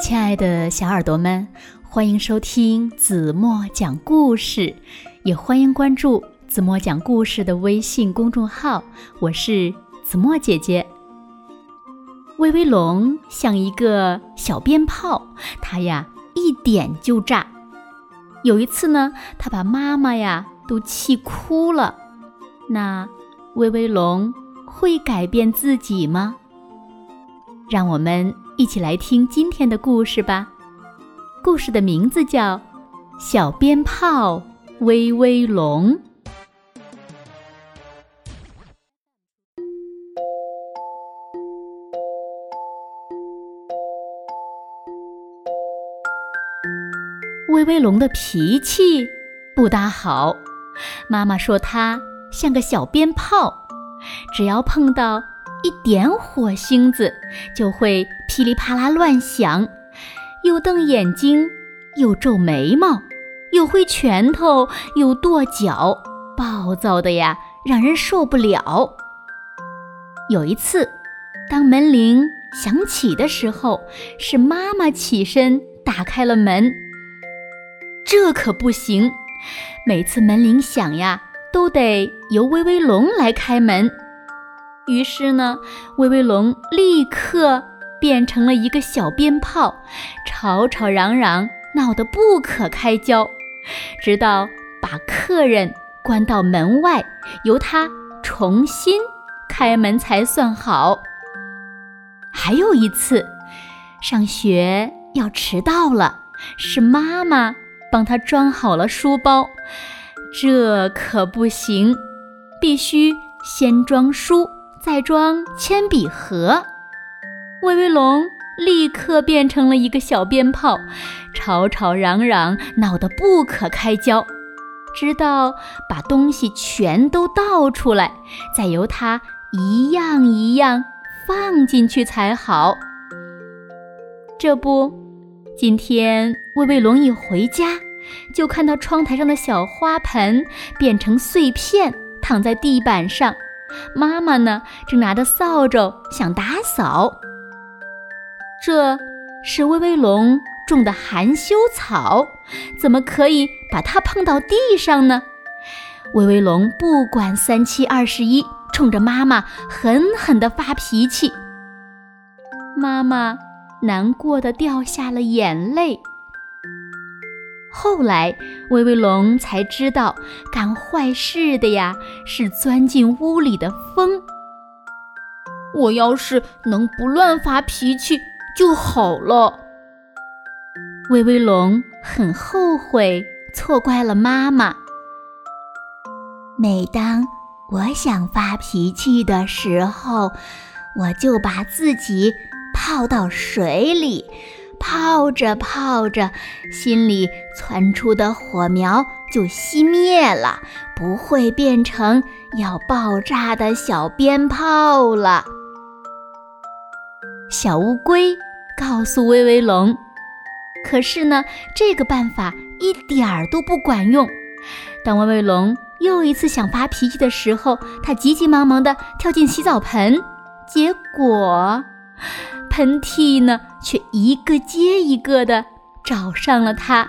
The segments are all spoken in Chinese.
亲爱的小耳朵们，欢迎收听子墨讲故事，也欢迎关注子墨讲故事的微信公众号。我是子墨姐姐。威威龙像一个小鞭炮，它呀一点就炸。有一次呢，它把妈妈呀都气哭了。那威威龙会改变自己吗？让我们一起来听今天的故事吧。故事的名字叫《小鞭炮威威龙》。威威龙的脾气不大好，妈妈说他像个小鞭炮，只要碰到。一点火星子就会噼里啪啦乱响，又瞪眼睛，又皱眉毛，又挥拳头，又跺脚，暴躁的呀，让人受不了。有一次，当门铃响起的时候，是妈妈起身打开了门。这可不行，每次门铃响呀，都得由威威龙来开门。于是呢，威威龙立刻变成了一个小鞭炮，吵吵嚷嚷，闹得不可开交，直到把客人关到门外，由他重新开门才算好。还有一次，上学要迟到了，是妈妈帮他装好了书包，这可不行，必须先装书。再装铅笔盒，威威龙立刻变成了一个小鞭炮，吵吵嚷嚷，闹得不可开交，直到把东西全都倒出来，再由它一样一样放进去才好。这不，今天威威龙一回家，就看到窗台上的小花盆变成碎片，躺在地板上。妈妈呢，正拿着扫帚想打扫。这是威威龙种的含羞草，怎么可以把它碰到地上呢？威威龙不管三七二十一，冲着妈妈狠狠地发脾气。妈妈难过的掉下了眼泪。后来，威威龙才知道，干坏事的呀是钻进屋里的风。我要是能不乱发脾气就好了。威威龙很后悔错怪了妈妈。每当我想发脾气的时候，我就把自己泡到水里。泡着泡着，心里窜出的火苗就熄灭了，不会变成要爆炸的小鞭炮了。小乌龟告诉威威龙，可是呢，这个办法一点儿都不管用。当威威龙又一次想发脾气的时候，他急急忙忙地跳进洗澡盆，结果。喷嚏呢，却一个接一个的找上了他。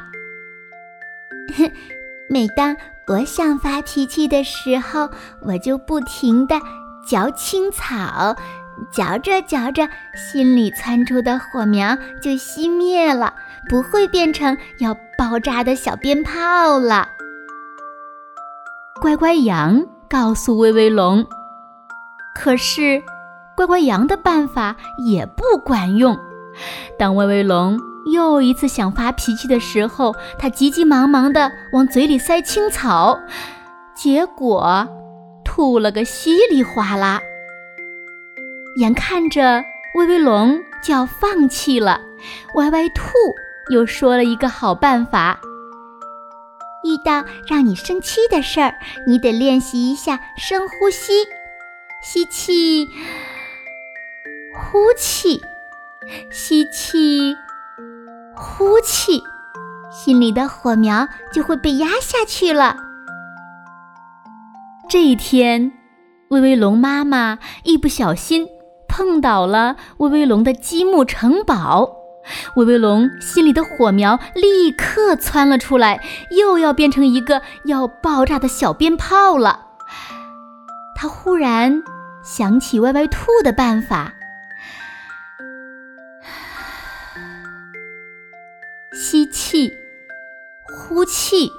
每当我想发脾气的时候，我就不停地嚼青草，嚼着嚼着，心里窜出的火苗就熄灭了，不会变成要爆炸的小鞭炮了。乖乖羊告诉威威龙，可是。乖乖羊的办法也不管用。当威威龙又一次想发脾气的时候，他急急忙忙地往嘴里塞青草，结果吐了个稀里哗啦。眼看着威威龙就要放弃了，歪歪兔又说了一个好办法：遇到让你生气的事儿，你得练习一下深呼吸，吸气。呼气，吸气，呼气，心里的火苗就会被压下去了。这一天，威威龙妈妈一不小心碰倒了威威龙的积木城堡，威威龙心里的火苗立刻窜了出来，又要变成一个要爆炸的小鞭炮了。他忽然想起歪歪兔的办法：吸气，呼气，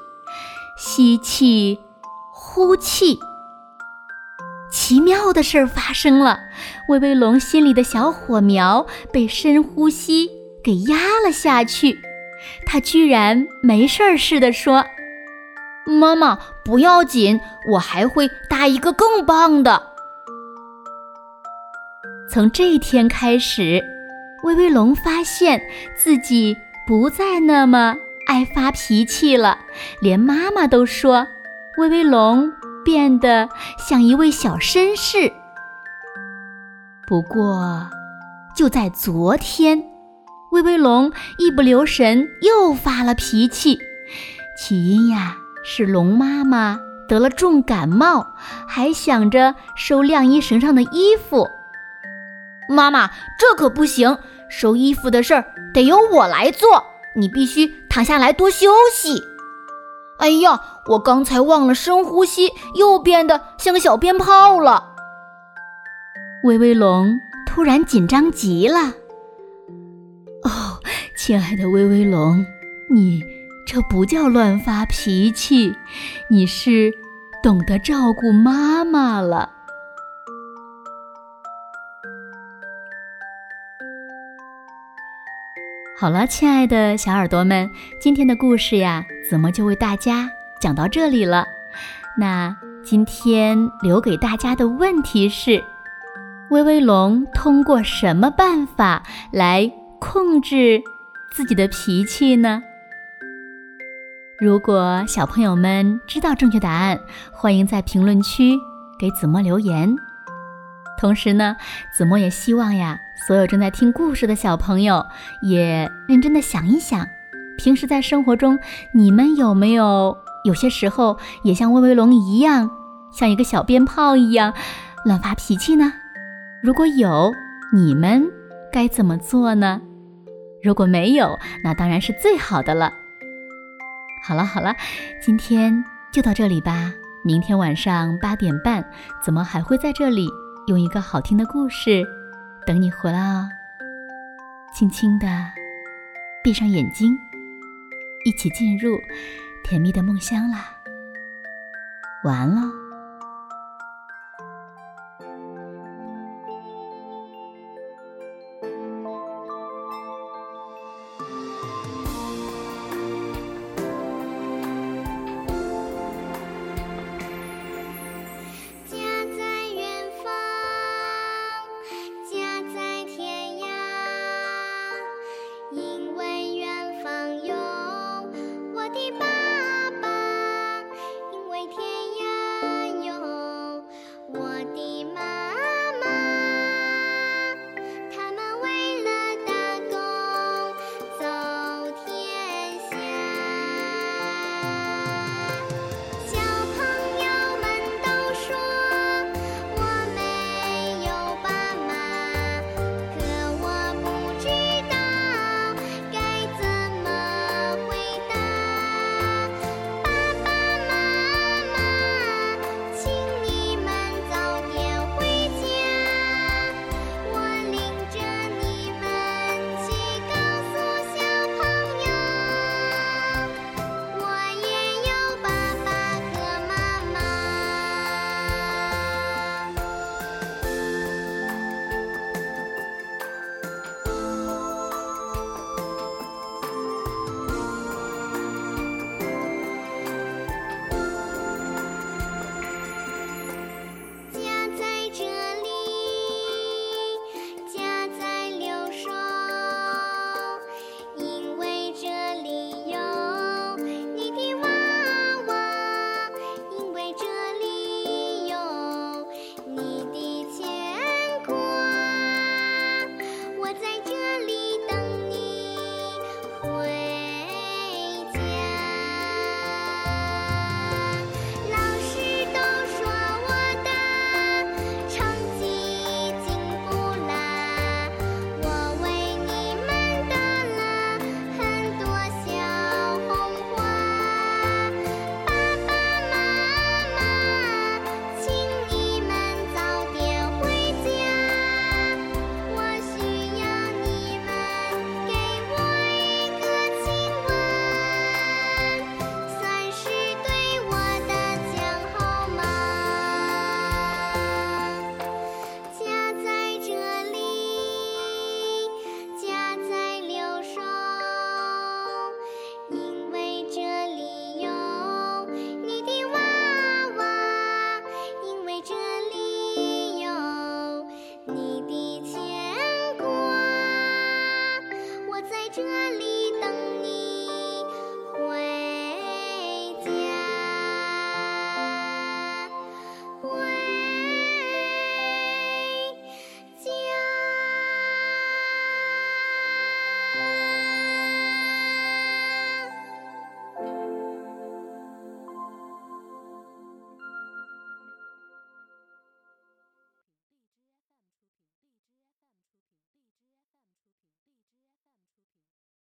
吸气，呼气。奇妙的事儿发生了，威威龙心里的小火苗被深呼吸。给压了下去，他居然没事儿似的说：“妈妈，不要紧，我还会搭一个更棒的。”从这一天开始，威威龙发现自己不再那么爱发脾气了，连妈妈都说威威龙变得像一位小绅士。不过，就在昨天。威威龙一不留神又发了脾气，起因呀是龙妈妈得了重感冒，还想着收晾衣绳上的衣服。妈妈，这可不行，收衣服的事儿得由我来做，你必须躺下来多休息。哎呀，我刚才忘了深呼吸，又变得像个小鞭炮了。威威龙突然紧张极了。哦亲爱的威威龙，你这不叫乱发脾气，你是懂得照顾妈妈了。好了，亲爱的小耳朵们，今天的故事呀，子墨就为大家讲到这里了。那今天留给大家的问题是：威威龙通过什么办法来控制？自己的脾气呢？如果小朋友们知道正确答案，欢迎在评论区给子墨留言。同时呢，子墨也希望呀，所有正在听故事的小朋友也认真的想一想，平时在生活中，你们有没有有些时候也像威威龙一样，像一个小鞭炮一样乱发脾气呢？如果有，你们该怎么做呢？如果没有，那当然是最好的了。好了好了，今天就到这里吧。明天晚上八点半，怎么还会在这里用一个好听的故事等你回来哦？轻轻的闭上眼睛，一起进入甜蜜的梦乡啦。晚安喽。